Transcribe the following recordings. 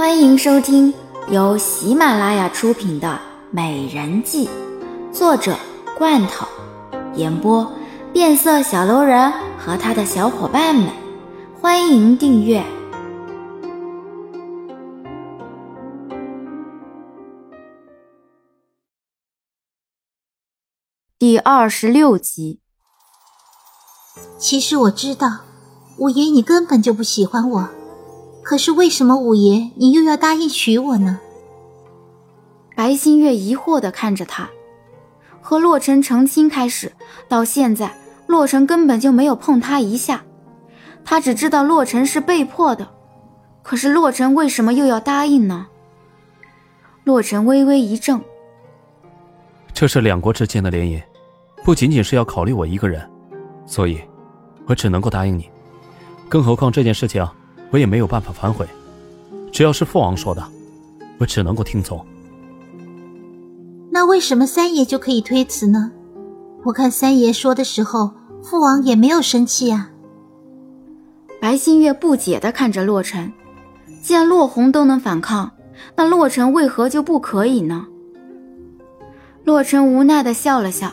欢迎收听由喜马拉雅出品的《美人计》，作者罐头，演播变色小楼人和他的小伙伴们。欢迎订阅第二十六集。其实我知道，五爷你根本就不喜欢我。可是为什么五爷你又要答应娶我呢？白新月疑惑的看着他，和洛尘成亲开始到现在，洛尘根本就没有碰他一下，他只知道洛尘是被迫的。可是洛尘为什么又要答应呢？洛尘微微一怔，这是两国之间的联姻，不仅仅是要考虑我一个人，所以，我只能够答应你。更何况这件事情。我也没有办法反悔，只要是父王说的，我只能够听从。那为什么三爷就可以推辞呢？我看三爷说的时候，父王也没有生气啊。白新月不解的看着洛尘，既然洛红都能反抗，那洛尘为何就不可以呢？洛尘无奈的笑了笑，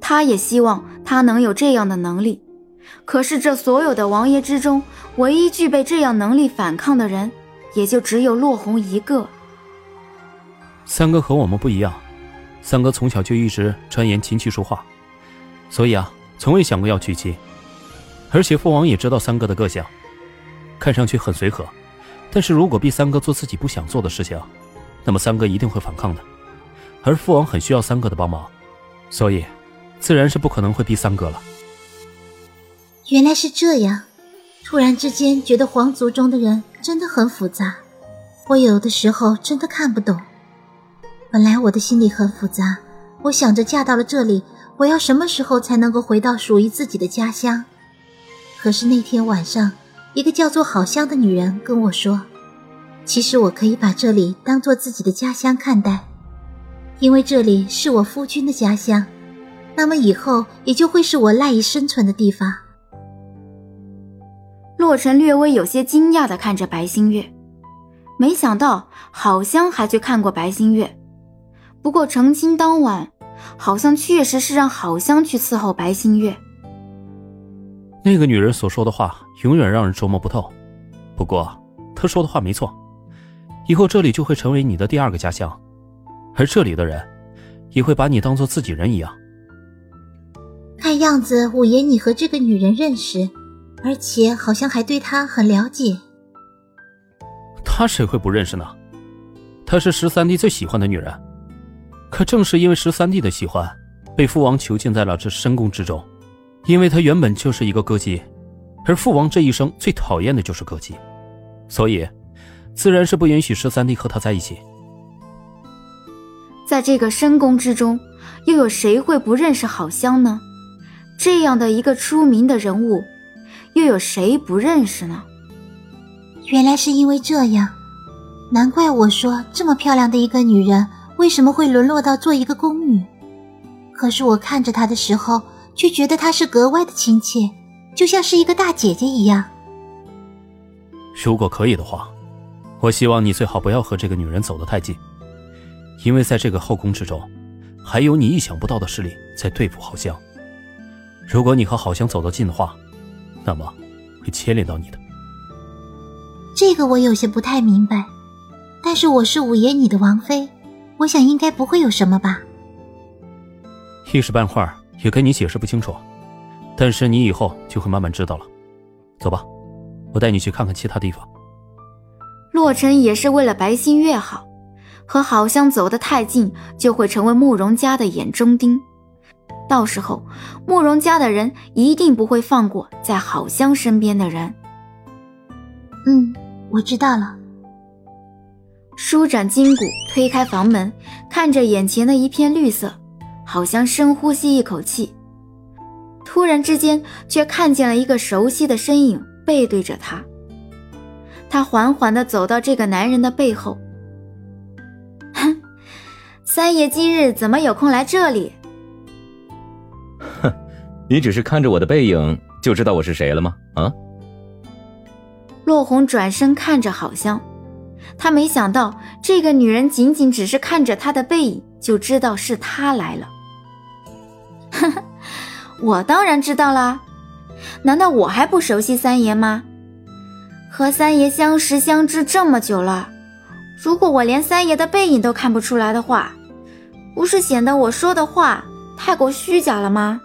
他也希望他能有这样的能力。可是，这所有的王爷之中，唯一具备这样能力反抗的人，也就只有洛红一个。三哥和我们不一样，三哥从小就一直钻研琴棋书画，所以啊，从未想过要娶妻。而且父王也知道三哥的个性，看上去很随和，但是如果逼三哥做自己不想做的事情，那么三哥一定会反抗的。而父王很需要三哥的帮忙，所以，自然是不可能会逼三哥了。原来是这样，突然之间觉得皇族中的人真的很复杂，我有的时候真的看不懂。本来我的心里很复杂，我想着嫁到了这里，我要什么时候才能够回到属于自己的家乡？可是那天晚上，一个叫做好香的女人跟我说，其实我可以把这里当做自己的家乡看待，因为这里是我夫君的家乡，那么以后也就会是我赖以生存的地方。洛尘略微有些惊讶的看着白星月，没想到好香还去看过白星月。不过成亲当晚，好像确实是让好香去伺候白星月。那个女人所说的话，永远让人琢磨不透。不过她说的话没错，以后这里就会成为你的第二个家乡，而这里的人，也会把你当做自己人一样。看样子五爷你和这个女人认识。而且好像还对他很了解。他谁会不认识呢？她是十三弟最喜欢的女人。可正是因为十三弟的喜欢，被父王囚禁在了这深宫之中。因为他原本就是一个歌姬，而父王这一生最讨厌的就是歌姬，所以自然是不允许十三弟和她在一起。在这个深宫之中，又有谁会不认识好香呢？这样的一个出名的人物。又有谁不认识呢？原来是因为这样，难怪我说这么漂亮的一个女人为什么会沦落到做一个宫女。可是我看着她的时候，却觉得她是格外的亲切，就像是一个大姐姐一样。如果可以的话，我希望你最好不要和这个女人走得太近，因为在这个后宫之中，还有你意想不到的势力在对付好香。如果你和好香走得近的话，那么，会牵连到你的。这个我有些不太明白，但是我是五爷你的王妃，我想应该不会有什么吧。一时半会儿也跟你解释不清楚，但是你以后就会慢慢知道了。走吧，我带你去看看其他地方。洛尘也是为了白心月好，和好香走得太近，就会成为慕容家的眼中钉。到时候，慕容家的人一定不会放过在好香身边的人。嗯，我知道了。舒展筋骨，推开房门，看着眼前的一片绿色，好像深呼吸一口气。突然之间，却看见了一个熟悉的身影背对着他。他缓缓地走到这个男人的背后。哼，三爷今日怎么有空来这里？你只是看着我的背影就知道我是谁了吗？啊！落红转身看着好香，他没想到这个女人仅仅只是看着他的背影，就知道是他来了。呵呵，我当然知道啦，难道我还不熟悉三爷吗？和三爷相识相知这么久了，如果我连三爷的背影都看不出来的话，不是显得我说的话太过虚假了吗？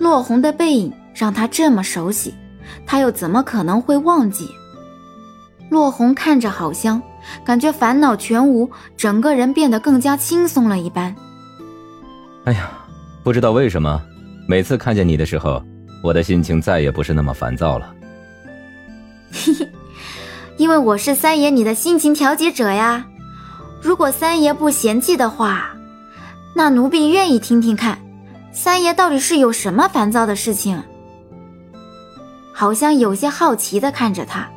落红的背影让他这么熟悉，他又怎么可能会忘记？落红看着好香，感觉烦恼全无，整个人变得更加轻松了一般。哎呀，不知道为什么，每次看见你的时候，我的心情再也不是那么烦躁了。嘿嘿，因为我是三爷你的心情调节者呀。如果三爷不嫌弃的话，那奴婢愿意听听看，三爷到底是有什么烦躁的事情。好像有些好奇的看着他，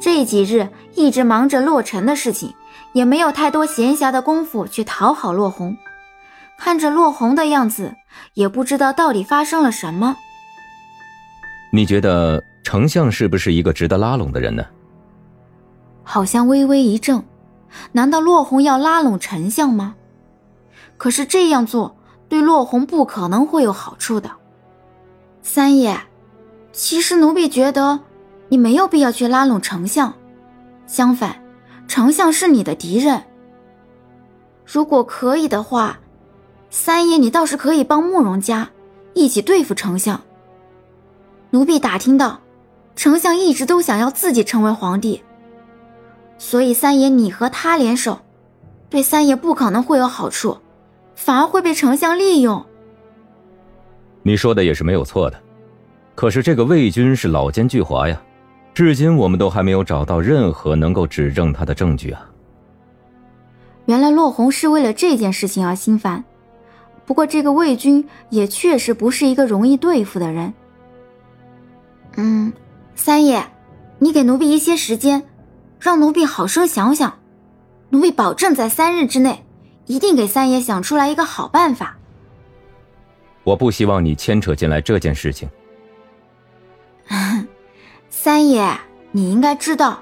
这几日一直忙着洛尘的事情，也没有太多闲暇的功夫去讨好洛红。看着洛红的样子，也不知道到底发生了什么。你觉得？丞相是不是一个值得拉拢的人呢？好像微微一怔，难道落红要拉拢丞相吗？可是这样做对落红不可能会有好处的。三爷，其实奴婢觉得你没有必要去拉拢丞相，相反，丞相是你的敌人。如果可以的话，三爷你倒是可以帮慕容家一起对付丞相。奴婢打听到。丞相一直都想要自己成为皇帝，所以三爷你和他联手，对三爷不可能会有好处，反而会被丞相利用。你说的也是没有错的，可是这个魏军是老奸巨猾呀，至今我们都还没有找到任何能够指证他的证据啊。原来洛红是为了这件事情而心烦，不过这个魏军也确实不是一个容易对付的人。嗯。三爷，你给奴婢一些时间，让奴婢好生想想。奴婢保证在三日之内，一定给三爷想出来一个好办法。我不希望你牵扯进来这件事情。三爷，你应该知道，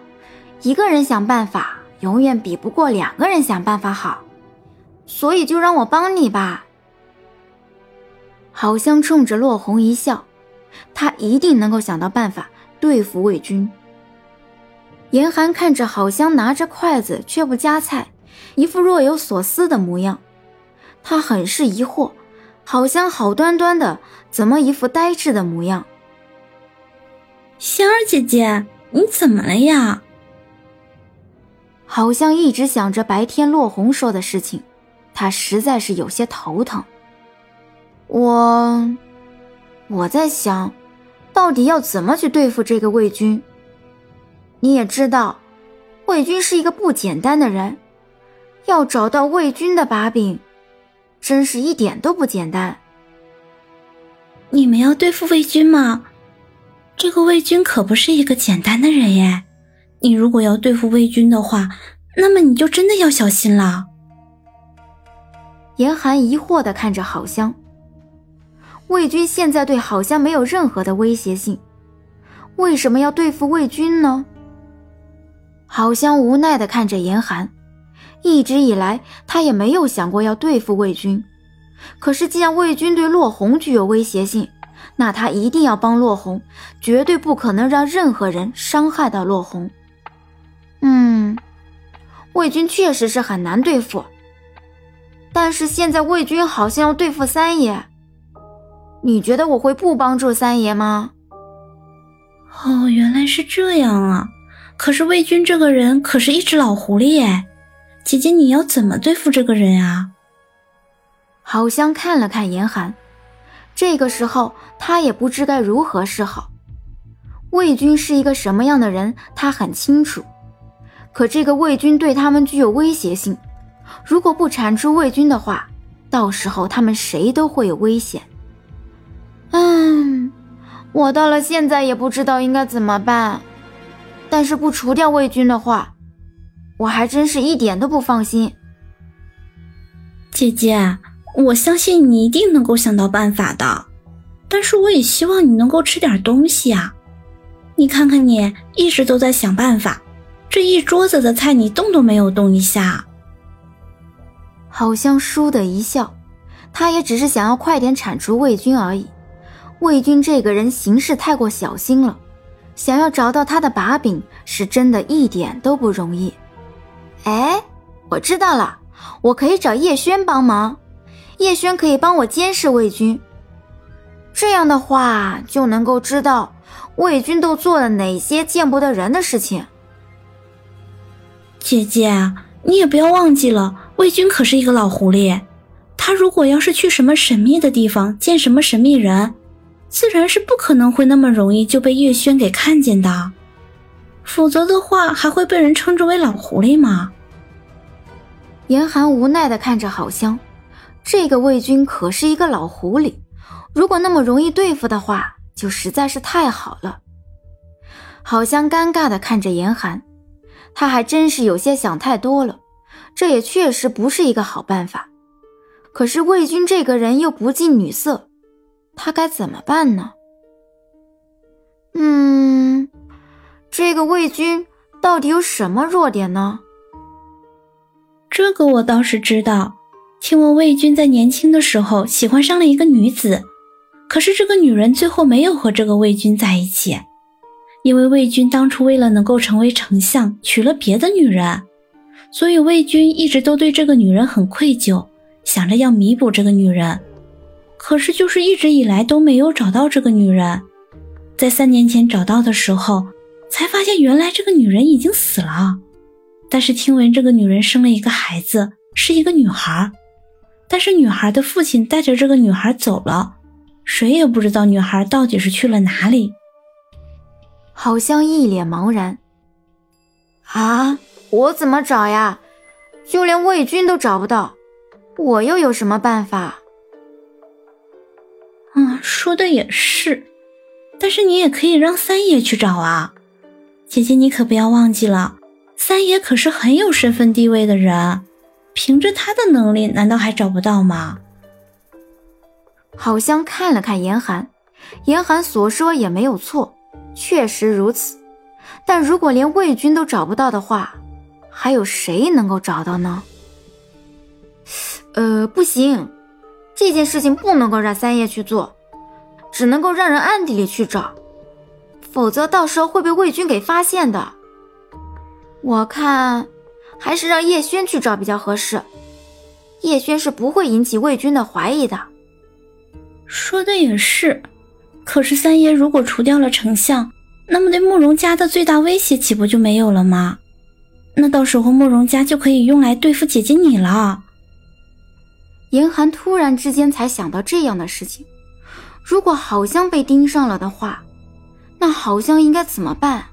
一个人想办法永远比不过两个人想办法好，所以就让我帮你吧。好香冲着落红一笑，他一定能够想到办法。对付魏军，严寒看着好香拿着筷子却不夹菜，一副若有所思的模样，他很是疑惑：好像好端端的，怎么一副呆滞的模样？仙儿姐姐，你怎么了呀？好像一直想着白天落红说的事情，他实在是有些头疼。我，我在想。到底要怎么去对付这个魏军？你也知道，魏军是一个不简单的人，要找到魏军的把柄，真是一点都不简单。你们要对付魏军吗？这个魏军可不是一个简单的人耶！你如果要对付魏军的话，那么你就真的要小心了。严寒疑惑的看着郝香。魏军现在对郝香没有任何的威胁性，为什么要对付魏军呢？郝香无奈的看着严寒，一直以来他也没有想过要对付魏军，可是既然魏军对洛红具有威胁性，那他一定要帮洛红，绝对不可能让任何人伤害到洛红。嗯，魏军确实是很难对付，但是现在魏军好像要对付三爷。你觉得我会不帮助三爷吗？哦，原来是这样啊！可是魏军这个人可是一只老狐狸哎，姐姐你要怎么对付这个人啊？好香看了看严寒，这个时候他也不知该如何是好。魏军是一个什么样的人，他很清楚。可这个魏军对他们具有威胁性，如果不铲除魏军的话，到时候他们谁都会有危险。嗯，我到了现在也不知道应该怎么办。但是不除掉魏军的话，我还真是一点都不放心。姐姐，我相信你一定能够想到办法的。但是我也希望你能够吃点东西啊！你看看你，一直都在想办法，这一桌子的菜你动都没有动一下。好像倏地一笑，他也只是想要快点铲除魏军而已。魏军这个人行事太过小心了，想要找到他的把柄是真的一点都不容易。哎，我知道了，我可以找叶轩帮忙，叶轩可以帮我监视魏军。这样的话就能够知道魏军都做了哪些见不得人的事情。姐姐，你也不要忘记了，魏军可是一个老狐狸，他如果要是去什么神秘的地方见什么神秘人。自然是不可能会那么容易就被叶轩给看见的，否则的话还会被人称之为老狐狸吗？严寒无奈的看着郝香，这个魏军可是一个老狐狸，如果那么容易对付的话，就实在是太好了。郝香尴尬的看着严寒，他还真是有些想太多了，这也确实不是一个好办法。可是魏军这个人又不近女色。他该怎么办呢？嗯，这个魏军到底有什么弱点呢？这个我倒是知道。听闻魏军在年轻的时候喜欢上了一个女子，可是这个女人最后没有和这个魏军在一起，因为魏军当初为了能够成为丞相，娶了别的女人，所以魏军一直都对这个女人很愧疚，想着要弥补这个女人。可是，就是一直以来都没有找到这个女人，在三年前找到的时候，才发现原来这个女人已经死了。但是听闻这个女人生了一个孩子，是一个女孩，但是女孩的父亲带着这个女孩走了，谁也不知道女孩到底是去了哪里。好像一脸茫然。啊，我怎么找呀？就连魏军都找不到，我又有什么办法？嗯，说的也是，但是你也可以让三爷去找啊，姐姐你可不要忘记了，三爷可是很有身份地位的人，凭着他的能力，难道还找不到吗？好像看了看严寒，严寒所说也没有错，确实如此。但如果连魏军都找不到的话，还有谁能够找到呢？呃，不行。这件事情不能够让三爷去做，只能够让人暗地里去找，否则到时候会被魏军给发现的。我看还是让叶轩去找比较合适，叶轩是不会引起魏军的怀疑的。说的也是，可是三爷如果除掉了丞相，那么对慕容家的最大威胁岂不就没有了吗？那到时候慕容家就可以用来对付姐姐你了。严寒突然之间才想到这样的事情，如果好像被盯上了的话，那好像应该怎么办？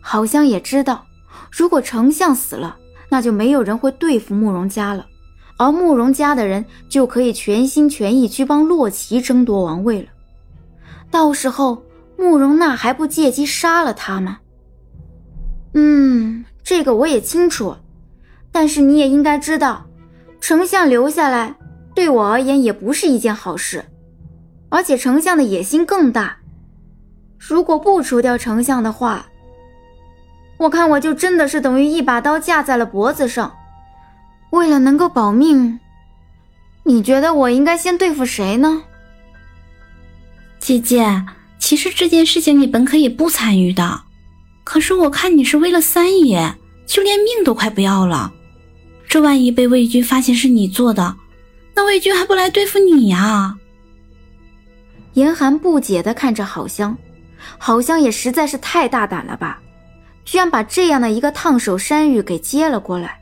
好像也知道，如果丞相死了，那就没有人会对付慕容家了，而慕容家的人就可以全心全意去帮洛奇争夺王位了。到时候慕容娜还不借机杀了他吗？嗯，这个我也清楚，但是你也应该知道。丞相留下来，对我而言也不是一件好事，而且丞相的野心更大。如果不除掉丞相的话，我看我就真的是等于一把刀架在了脖子上。为了能够保命，你觉得我应该先对付谁呢？姐姐，其实这件事情你本可以不参与的，可是我看你是为了三爷，就连命都快不要了。这万一被魏军发现是你做的，那魏军还不来对付你呀？严寒不解的看着郝香，好像也实在是太大胆了吧，居然把这样的一个烫手山芋给接了过来。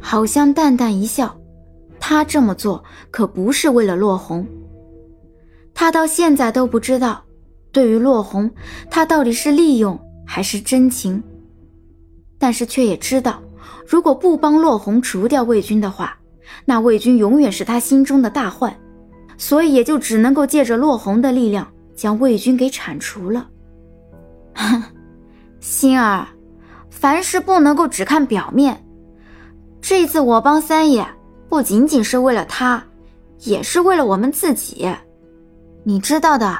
郝香淡淡一笑，他这么做可不是为了落红，他到现在都不知道，对于落红，他到底是利用还是真情，但是却也知道。如果不帮洛红除掉魏军的话，那魏军永远是他心中的大患，所以也就只能够借着洛红的力量将魏军给铲除了。哼星儿凡事不能够只看表面。这次我帮三爷不仅仅是为了他也是为了我们自己。你知道的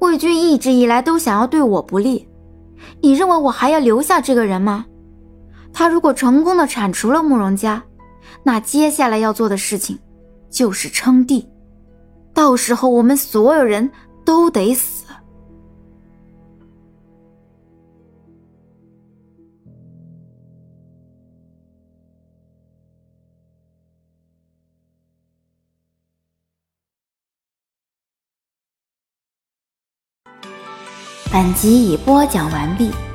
魏军一直以来都想要对我不利。你认为我还要留下这个人吗？他如果成功的铲除了慕容家那接下来要做的事情就是称帝。到时候我们所有人都得死。本集已播讲完毕。